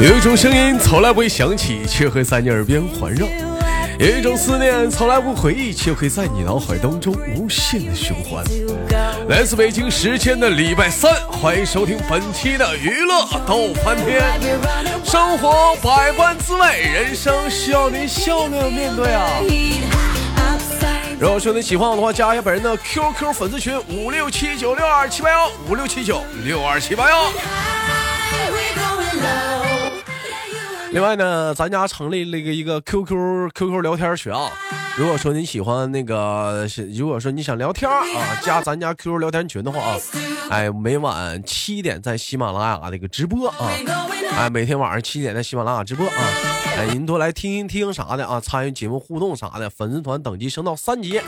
有一种声音从来不会响起，却会在你耳边环绕；有一种思念从来不回忆，却会在你脑海当中无限的循环。来自北京时间的礼拜三，欢迎收听本期的娱乐逗翻天。生活百般滋味，人生需要您笑着面对啊！如果说你喜欢我的话，加一下本人的 QQ 粉丝群五六七九六二七八幺五六七九六二七八幺。另外呢，咱家成立了一个一个 QQ QQ 聊天群啊。如果说你喜欢那个，如果说你想聊天啊，加咱家 QQ 聊天群的话啊，哎，每晚七点在喜马拉雅这个直播啊，哎，每天晚上七点在喜马拉雅直播啊，哎，您多来听一听啥的啊，参与节目互动啥的，粉丝团等级升到三级，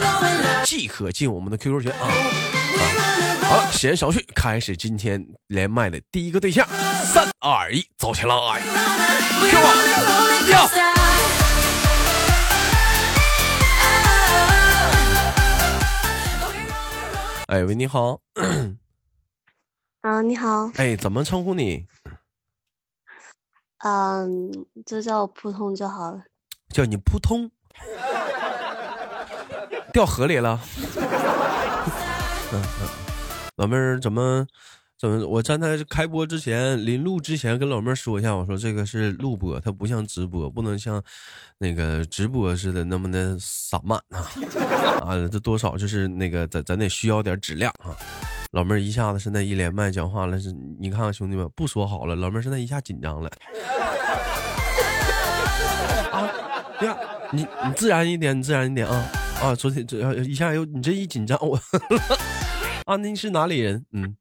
即可进我们的 QQ 群啊。好了，闲言少叙，开始今天连麦的第一个对象，三二一，走起来！哎喂，你好。啊，你好。哎，怎么称呼你？嗯，就叫我扑通就好了。叫你扑通？掉河里了？嗯嗯，老妹儿怎么？怎么？我站在开播之前，临录之前跟老妹儿说一下，我说这个是录播，它不像直播，不能像那个直播似的那么的散漫啊 啊！这多少就是那个咱咱得需要点质量啊！老妹儿一下子现在一连麦讲话了，是你看看兄弟们不说好了，老妹儿现在一下紧张了啊！呀，你你自然一点，你自然一点啊啊！昨天这一下又你这一紧张我 啊，您是哪里人？嗯。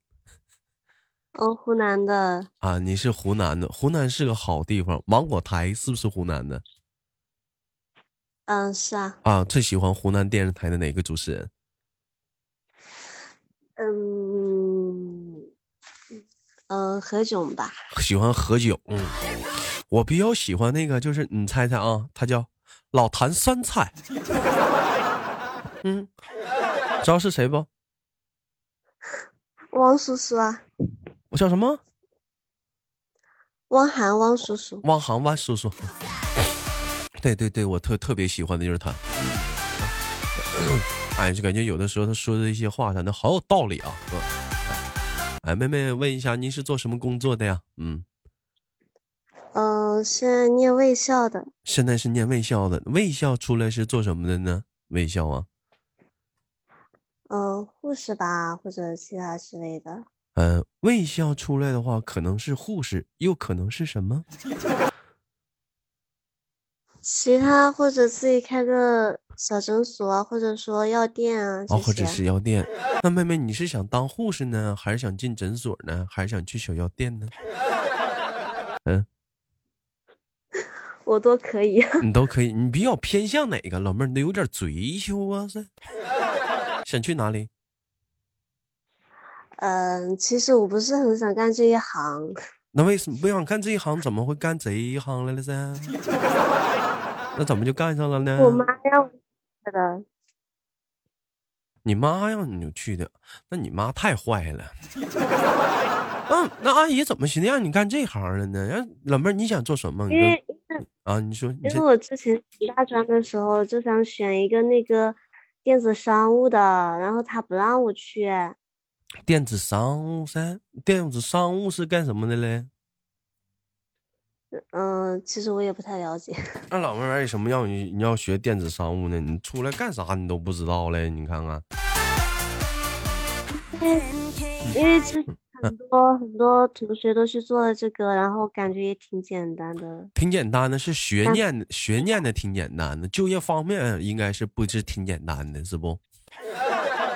哦，湖南的啊，你是湖南的，湖南是个好地方。芒果台是不是湖南的？嗯，是啊。啊，最喜欢湖南电视台的哪个主持人？嗯嗯，何炅吧。喜欢何炅，嗯，我比较喜欢那个，就是你猜猜啊，他叫老坛酸菜。嗯，知道是谁不？汪叔叔啊。我叫什么？汪涵，汪叔叔。汪涵，汪叔叔。对对对，我特特别喜欢的就是他。哎，就感觉有的时候他说的一些话，真的好有道理啊。哎，妹妹问一下，您是做什么工作的呀？嗯。嗯，现在念卫校的。现在是念卫校的，卫校出来是做什么的呢？卫校啊。嗯，护士吧，或者其他之类的。嗯，卫校出来的话，可能是护士，又可能是什么？其他或者自己开个小诊所啊，或者说药店啊。哦，或者是药店。那妹妹，你是想当护士呢，还是想进诊所呢，还是想去小药店呢？嗯，我都可以。你都可以，你比较偏向哪个？老妹儿，你得有点追求啊，是？想去哪里？嗯，其实我不是很想干这一行。那为什么不想干这一行？怎么会干这一行来了噻？那怎么就干上了呢？我妈让我去的。你妈让你就去的？那你妈太坏了。嗯，那阿姨怎么寻思让你干这行了呢？让老妹儿你想做什么？因为啊，你说，因为我之前读大专的时候就想选一个那个电子商务的，然后他不让我去。电子商务噻，电子商务是干什么的嘞？嗯，其实我也不太了解。那老妹儿为什么要你你要学电子商务呢？你出来干啥你都不知道嘞？你看看。因为很多很多同学都是做了这个，然后感觉也挺简单的。挺简单的，是学念的，学念的挺简单的，就业方面应该是不是挺简单的，是不？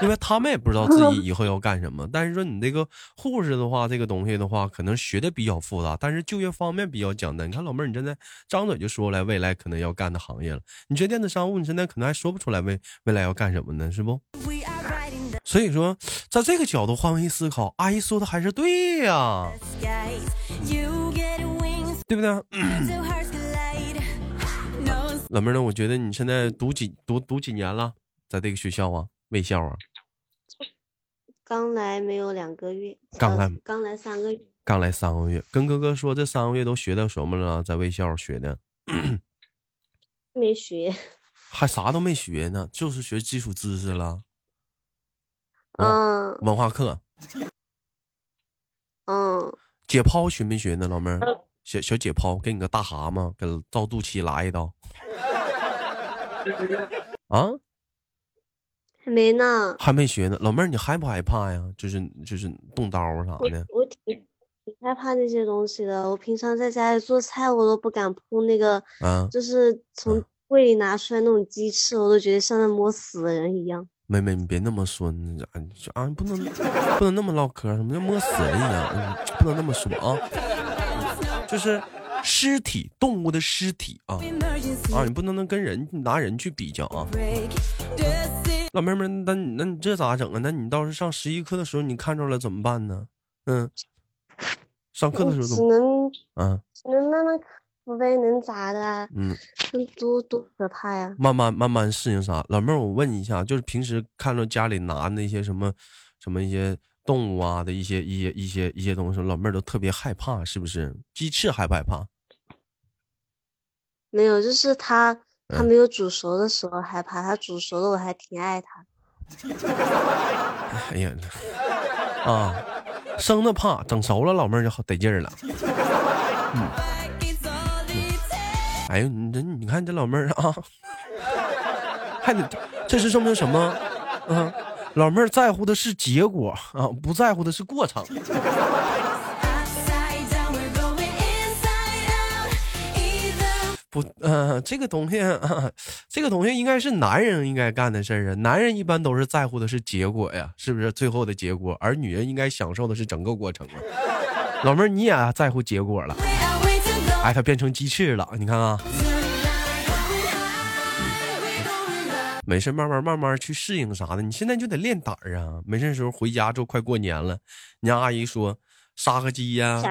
因为他们也不知道自己以后要干什么，但是说你这个护士的话，这个东西的话，可能学的比较复杂，但是就业方面比较简单。你看老妹儿，你现在张嘴就说来未来可能要干的行业了。你学电子商务，你现在可能还说不出来未未来要干什么呢，是不？所以说，在这个角度换位思考，阿姨说的还是对呀，对不对？老妹儿呢？我觉得你现在读几读读几年了，在这个学校啊？卫校啊，刚来没有两个月，刚来刚来三个月，刚来三个月，跟哥哥说这三个月都学到什么了？在卫校学的，没学。还啥都没学呢，就是学基础知识了。嗯文化课，嗯，解剖学没学呢，老妹儿？小小解剖，给你个大蛤蟆，给照肚脐来一刀。啊，还没呢。还没学呢，老妹儿，你害不害怕呀？就是就是动刀啥的。我挺挺害怕那些东西的。我平常在家里做菜，我都不敢碰那个，啊，就是从柜里拿出来那种鸡翅，我都觉得像在摸死的人一样。妹妹，你别那么说，你啊啊，不能不能那么唠嗑，什么叫摸死人一样？嗯，不能那么说啊，就是尸体，动物的尸体啊啊，你不能能跟人拿人去比较啊。老妹妹，那你那你这咋整啊？那你到时上十一课的时候，你看着了怎么办呢？嗯，上课的时候只怎么？能啊，只能慢慢克服呗，能咋的啊？嗯，那多多可怕呀！慢慢慢慢适应啥？老妹儿，我问你一下，就是平时看着家里拿那些什么什么一些动物啊的一些一些一些一些东西，老妹儿都特别害怕，是不是？鸡翅害不害怕？没有，就是它它嗯没有煮熟的时候害怕，它煮熟了我还挺爱它。哎呀，啊，生的怕，整熟了老妹儿就好得劲儿了。嗯，哎呦，你这你看这老妹儿啊，还得这是说明什么？啊，老妹儿在乎的是结果啊，不在乎的是过程。不，呃，这个东西，这个东西应该是男人应该干的事儿啊。男人一般都是在乎的是结果呀，是不是？最后的结果，而女人应该享受的是整个过程啊。老妹儿，你也在乎结果了，哎，它变成鸡翅了，你看看。没事，慢慢慢慢去适应啥的。你现在就得练胆儿啊！没事的时候回家之后快过年了，你家阿姨说杀个鸡呀、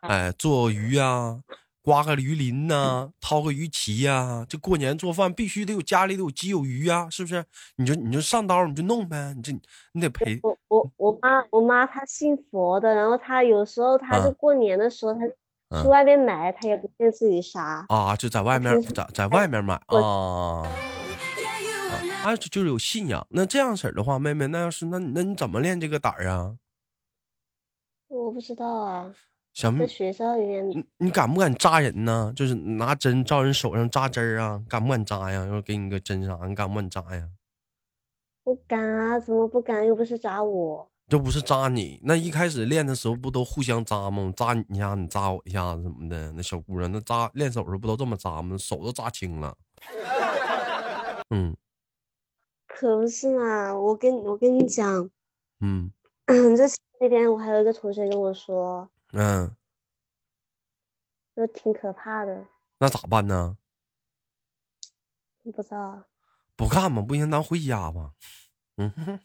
哎，做个鱼呀、刮个鱼鳞呐、掏个鱼鳍呀、这过年做饭必须得有家里得有鸡有鱼呀、是不是？你就你就上刀你就弄呗，你这你得陪我我我妈我妈她信佛的，然后她有时候她就啊过年的时候，她嗯去外面买，他也不见自己杀。啊，就在外面在在外面买啊我啊，啊就就是有信仰。那这样式儿的话，妹妹，那要是那那你怎么练这个胆儿啊？我不知道啊，想在学校里面你你敢不敢扎人呢？就是拿针照人手上扎针儿啊，敢不敢扎呀？要是给你个针啥，你敢不敢扎呀？不敢啊，怎么不敢？又不是扎我。这不是扎你，那一开始练的时候不都互相扎吗？扎你一下，你扎我一下子什么的。那小姑娘那扎练手时候不都这么扎吗？手都扎青了。嗯可不是嘛，我跟我跟你讲，嗯这那天我还有一个同学跟我说，嗯，就挺可怕的，那咋办呢？不知道啊。不干吗？不行，咱回家吧。嗯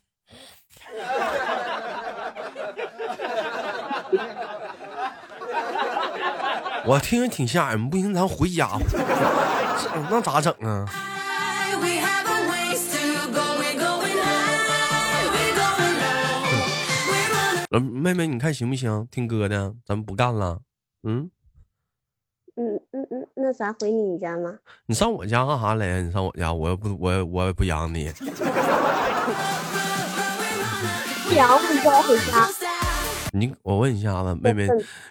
我听着挺吓人，不行，咱回家吧。这那咋整啊？呃，妹妹，你看行不行？听哥的，咱们不干了。嗯，嗯嗯嗯，那咱回你家吗？你上我家干啥来呀？你上我家，我也不，我也我也不养你。养我就要回家。你，我问一下子，妹妹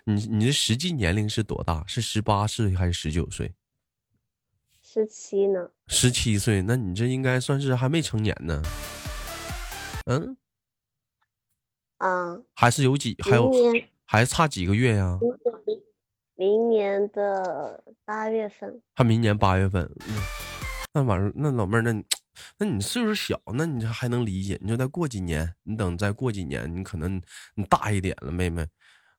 嗯，你你的实际年龄是多大？是十八岁还是十九岁？十七呢？十七岁，那你这应该算是还没成年呢。嗯，啊，还是有几，还有还差几个月呀？明明年的八月份。还明年八月份。嗯，那玩意儿，那老妹儿，那你那你岁数小，那你这还能理解？你就再过几年，你等再过几年，你可能你大一点了，妹妹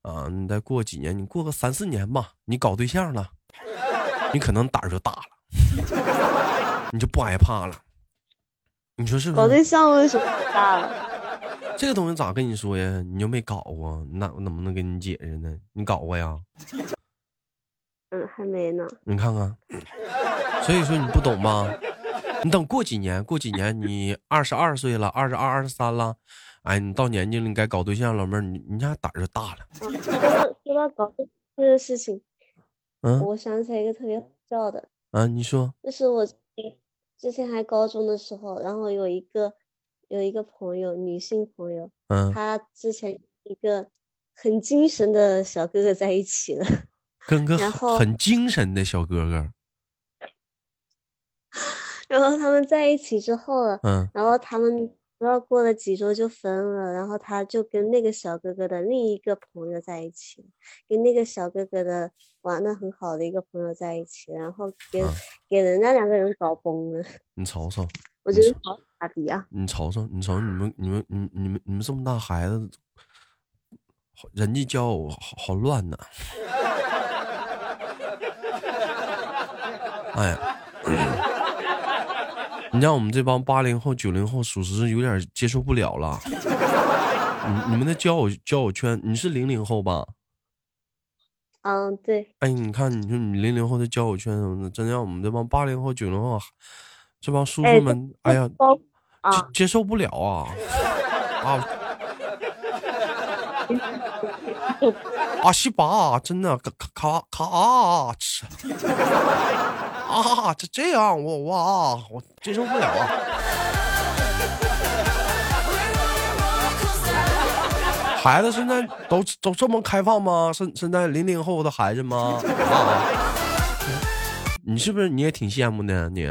啊，你再过几年，你过个三四年吧，你搞对象了，你可能胆儿就大了，你就不害怕了。你说是不是？搞对象为什么大了？这个东西咋跟你说呀？你又没搞过，那我怎么能跟你解释呢？你搞过呀？嗯，还没呢。你看看，所以说你不懂吧？你等过几年，过几年你二十二岁了，二十二、二十三了，哎，你到年纪了，你该搞对象，老妹儿，你你家胆儿就大了。说到搞对象这个事情，嗯？我想起来一个特别好笑的，啊，你说，就是我之前还高中的时候，然后有一个有一个朋友，女性朋友，嗯，她之前一个很精神的小哥哥在一起了，跟个很然后很精神的小哥哥，然后他们在一起之后了，嗯然后他们不知道过了几周就分了，然后他就跟那个小哥哥的另一个朋友在一起，跟那个小哥哥的玩的很好的一个朋友在一起，然后给、嗯给人家两个人搞崩了，你瞅瞅，我觉得好傻逼啊！你瞅瞅，你瞅你们你们你你们你们这么大孩子，好人际交友好好乱呐。哎呀，你让我们这帮八零后、九零后，属实是有点接受不了了。你你们的交友交友圈，你是零零后吧？嗯，对，哎，你看，你说你零零后的交友圈什么的，真让我们这帮八零后、九零后这帮叔哎叔们，哎呀，接啊，接受不了啊 啊！啊西巴，真的卡卡卡啊！吃啊，这这样我我啊，我接受不了啊！孩子现在都都这么开放吗？现现在零零后的孩子吗？啊，你是不是你也挺羡慕的？你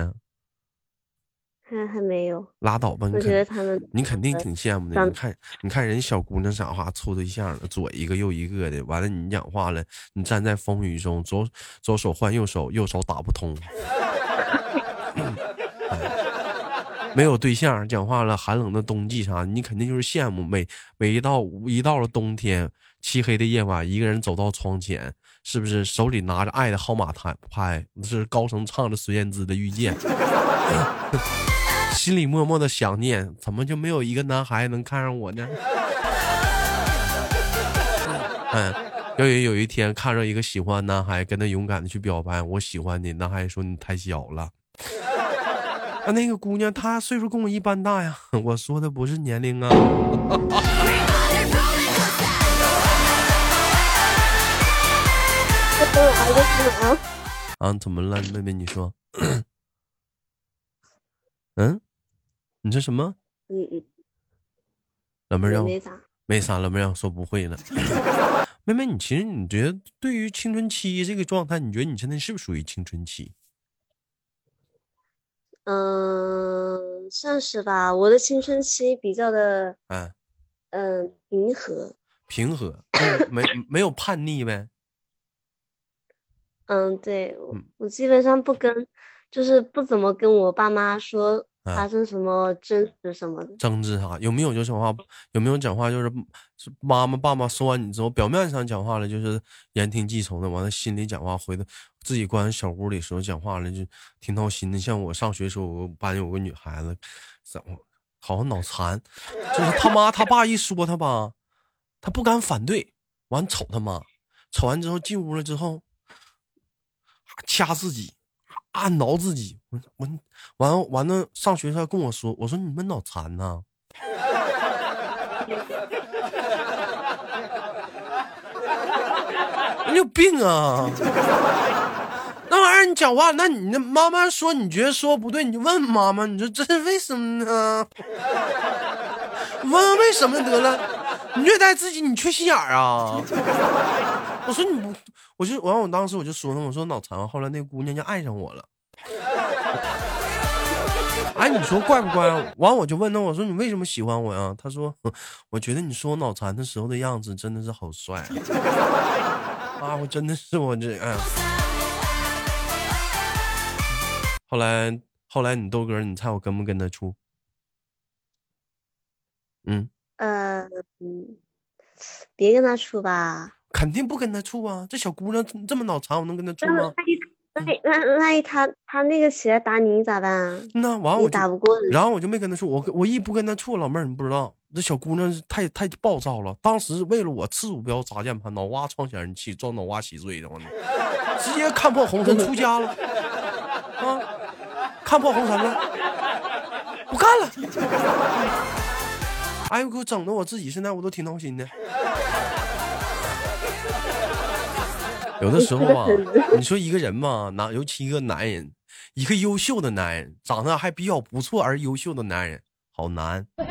还还没有，拉倒吧，你我觉得肯他们你肯定挺羡慕的。你看，你看人小姑娘讲话处对象了，左一个右一个的，完了你讲话了，你站在风雨中，左左手换右手，右手打不通。哎没有对象，讲话了，寒冷的冬季啥，你肯定就是羡慕。每每一到一到了冬天，漆黑的夜晚，一个人走到窗前，是不是手里拿着爱的号码牌拍，是高声唱着孙燕姿的《遇见》，心里默默的想念，怎么就没有一个男孩能看上我呢？嗯，要有有一天看着一个喜欢男孩，跟他勇敢的去表白，我喜欢你，男孩说你太小了。啊，那个姑娘她岁数跟我一般大呀，我说的不是年龄 啊，啊，怎么了，妹妹？你说，嗯，你说什么？嗯嗯，老妹儿让我没啥，没啥，老妹儿让我说不会了。妹妹，你其实你觉得对于青春期这个状态，你觉得你现在是不是属于青春期？嗯，算是吧。我的青春期比较的，嗯，嗯，平和。平和，嗯没没有叛逆呗？嗯，对，我嗯我基本上不跟，就是不怎么跟我爸妈说啊发生什么争执什么的。争执啥？有没有就讲话？有没有讲话就是是妈妈爸妈说完你之后，表面上讲话了就是言听计从的，完了心里讲话回头自己关小屋里时候讲话了就挺闹心的。像我上学时候，我班有个女孩子，怎么好像脑残，就是他妈他爸一说他吧，他不敢反对，完瞅他妈，瞅完之后进屋了之后，掐自己。按挠自己，我我完完了，上学他跟我说，我说你们脑残呐、你有病啊！那玩意儿你讲话，那你那妈妈说你觉得说不对，你就问妈妈，你说这是为什么呢？问问为什么得了？你虐待自己，你缺心眼儿啊！我说你不，我就完，我当时我就说他，我说脑残。后来那姑娘就爱上我了。哎，你说怪不怪？完我就问他，我说你为什么喜欢我呀？他说，我觉得你说我脑残的时候的样子真的是好帅啊！我真的是我这哎。后来后来你豆哥，你猜我跟不跟他处？嗯，嗯，别跟他处吧。肯定不跟他处啊！这小姑娘这么脑残，我能跟她处吗？那万一万一那万一他他那个起来打你咋办啊？那完我打不过人。然后我就没跟他处，我我一不跟他处，老妹儿你不知道，这小姑娘太太暴躁了。当时为了我次鼠标砸键盘，脑瓜撞显示器，撞脑瓜稀碎的，我呢，直接看破红尘出家了，啊，看破红尘了。不干了。哎呦，给我整的我自己现在我都挺闹心的。有的时候 吧，你说一个人嘛，哪尤其一个男人，一个优秀的男人，长得还比较不错而优秀的男人，好难。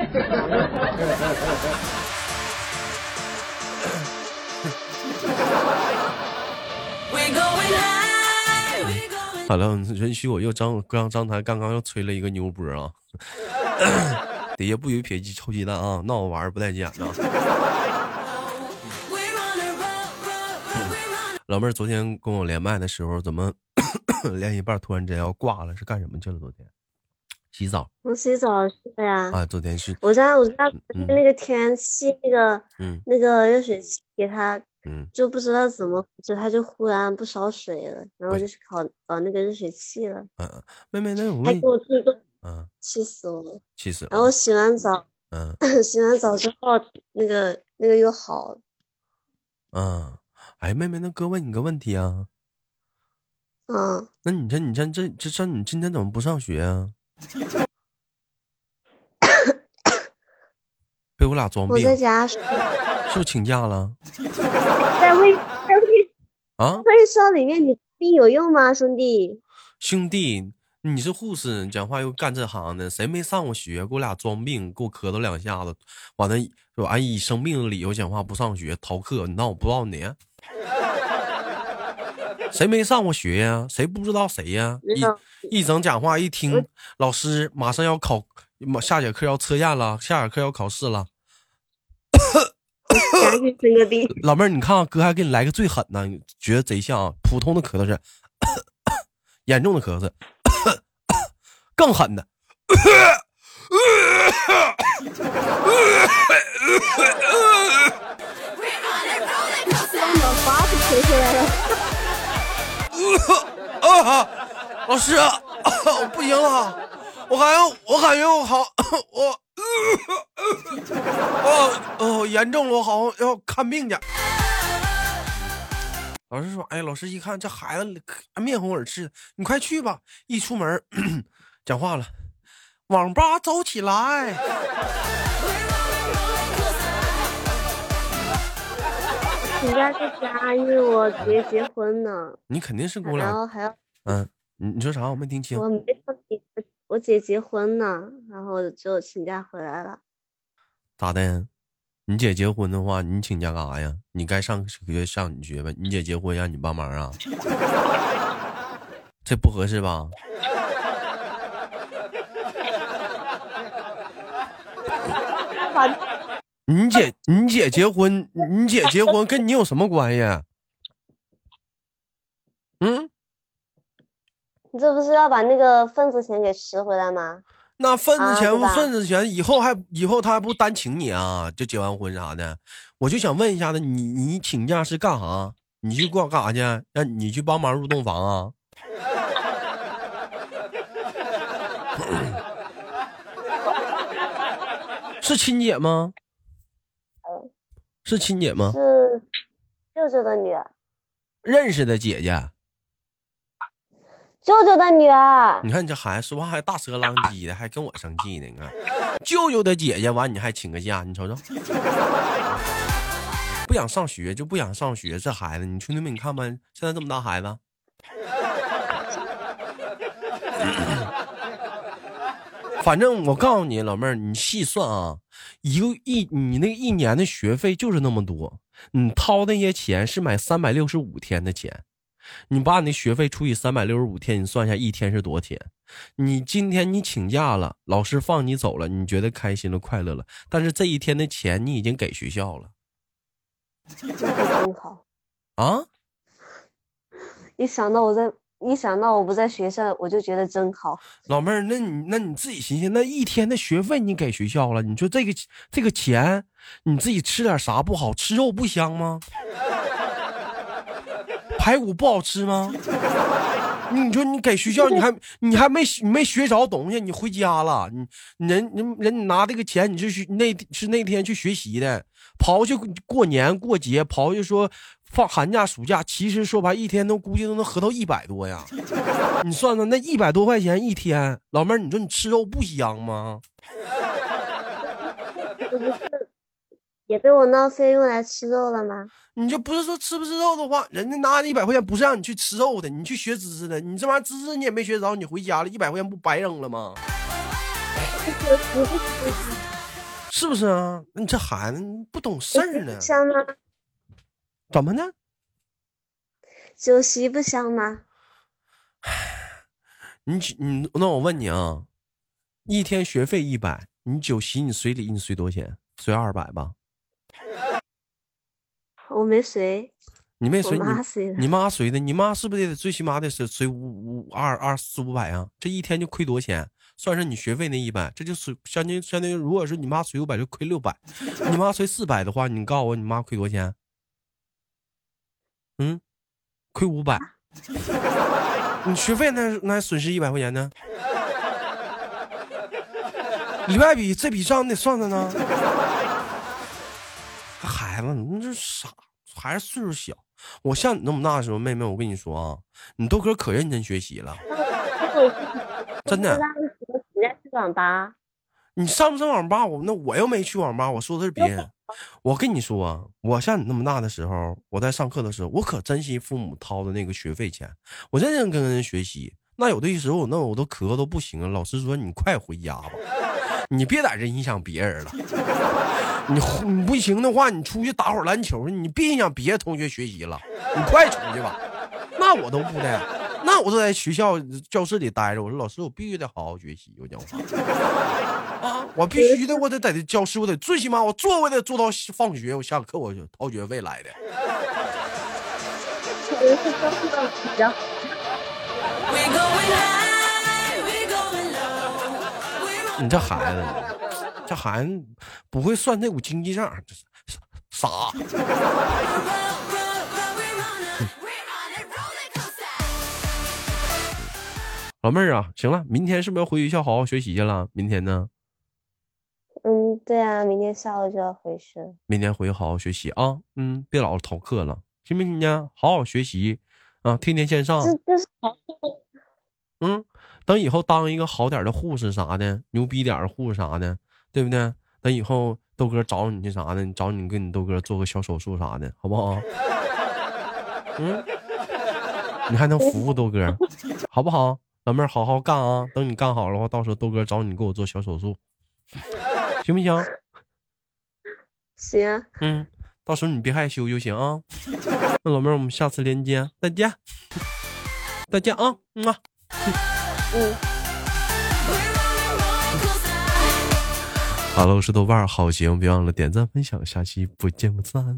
好了，允许我又张刚张台刚刚又吹了一个牛波啊！底下不许撇鸡臭鸡蛋啊！闹玩意儿不带急眼老妹儿昨天跟我连麦的时候，怎么 连一半突然间要挂了？是干什么去了？昨天洗澡？我洗澡去了呀。啊，昨天是。我家我家那个天气那个嗯那个热水器给它嗯就不知道怎么，就它就忽然不烧水了，然后我就去搞搞那个热水器了。嗯嗯，妹妹，那我问还给我做一个，嗯，气死我了。气死了。然后洗完澡，嗯洗完澡之后，那个那个又好了。嗯，哎，妹妹，那哥问你个问题啊。嗯，那你这你这这这这你今天怎么不上学啊？被我俩装病，是在家是，不是请假了？在卫在卫啊，卫生里面，你病有用吗，兄弟？兄弟，你是护士，讲话又干这行的，谁没上过学？给我俩装病，给我咳嗽两下子，完了完以生病的理由讲话不上学逃课，你当我不知道你？谁没上过学呀？谁不知道谁呀？一一整讲话一听，老师马上要考，下节课要测验了，下节课要考试了。生个病。老妹儿，你看啊哥还给你来个最狠的，你觉得贼像啊？普通的咳嗽是，严重的咳嗽，更狠的。我花子吹回来了。老师，啊、不行了，我感觉我感觉我好，我，哦哦，严重了，我好像要看病去。老师说：“哎，老师一看这孩子面红耳赤，你快去吧。”一出门，讲话了，网吧走起来。请假在家，因为我姐结婚呢，你肯定是姑娘，然后还要嗯，你你说啥？我没听清。我姐结婚呢，然后就请假回来了。咋的？你姐结婚的话，你请假干啥呀？你该上学上你学呗。你姐结婚让你帮忙啊？这不合适吧？你姐你姐结婚，你姐结婚跟你有什么关系？嗯，你这不是要把那个份子钱给拾回来吗？那份子钱啊份子钱以后还以后他还不单请你啊？就结完婚啥的，我就想问一下子，你你请假是干啥？你去干干啥去？让你去帮忙入洞房啊？是亲姐吗？是亲姐吗？是舅舅的女儿，认识的姐姐。舅舅的女儿。你看你这孩子说话还大舌浪叽的，还跟我生气呢。你看，舅舅的姐姐完，你还请个假，你瞅瞅，不想上学就不想上学，这孩子，你兄弟们，你看吧，现在这么大孩子，反正我告诉你，老妹儿，你细算啊，一个一你那一年的学费就是那么多，你掏那些钱是买三百六十五天的钱。你把你的学费除以三百六十五天，你算一下一天是多少钱？你今天你请假了，老师放你走了，你觉得开心了、快乐了，但是这一天的钱你已经给学校了。啊！一想到我在，一想到我不在学校，我就觉得真好。老妹儿，那你那你自己寻思，那一天的学费你给学校了，你说这个这个钱，你自己吃点啥不好？吃肉不香吗？排骨不好吃吗？你说你给学校，你还你还没没学着东西，你回家了，你人人人你拿这个钱，你是去那是那天去学习的，刨去过年过节，刨去说放寒假暑假，其实说白一天都估计都能合到一百多呀。你算算那一百多块钱一天，老妹儿，你说你吃肉不香吗？这不是也被我浪费用来吃肉了吗？你就不是说吃不吃肉的话，人家拿那一百块钱不是让你去吃肉的，你去学知识的。你这玩意儿知识你也没学着，你回家了一百块钱不白扔了吗？是不是啊？你这孩子不懂事儿呢？香吗？怎么呢？酒席不香吗？你你那我问你啊，一天学费一百，你酒席你随礼你随多少钱？随二百吧？我没随，你没随妈随的。你妈随的，你妈是不是得最起码得是随五五二二四五百啊？这一天就亏多少钱？算上你学费那一百，这就是相当于相当于，如果是你妈随五百就亏六百，你妈随四百的话，你告诉我你妈亏多少钱？嗯，亏五百。你学费那那还损失一百块钱呢？里外比这笔账你得算算呢。孩子，你这傻，还是岁数小。我像你那么大的时候，妹妹，我跟你说啊，你豆哥可认真学习了，真的。那为什么人家去网吧？你上不上网吧？我那我又没去网吧，我说的是别人。我跟你说啊，我像你那么大的时候，我在上课的时候，我可珍惜父母掏的那个学费钱，我认认真真学习。那有的时候，那我都咳都不行了。老师说你快回家吧，你别在这影响别人了。你你不行的话，你出去打会儿篮球，你别影响别的同学学习了。你快出去吧。那我都不的，那我就在学校教室里待着。我说老师，我必须得好好学习。我讲话 啊，我必须的，我得在这教室，我得最起码我坐我得坐到放学，我下课我就掏学费来的。你这孩子，这孩子不会算那股经济账，这是傻。老妹儿啊，行了，明天是不是要回学校好好学习去了？明天呢？嗯，对啊，明天下午就要回去了。明天回去好好学习啊，嗯，别老逃课了，行不行呢？好好学习啊，天天线上。这这是好嗯，等以后当一个好点的护士啥的，牛逼点的护士啥的，对不对？等以后豆哥找你去啥的，找你跟你豆哥做个小手术啥的，好不好？嗯，你还能服务豆哥，好不好？老妹儿，好好干啊！等你干好了话，到时候豆哥找你给我做小手术，行不行？行啊，嗯，到时候你别害羞就行啊。那老妹儿，我们下次连接，再见，再见啊，嗯啊。嗯。Hello，我是豆瓣儿，好行，别忘了点赞分享，下期不见不散。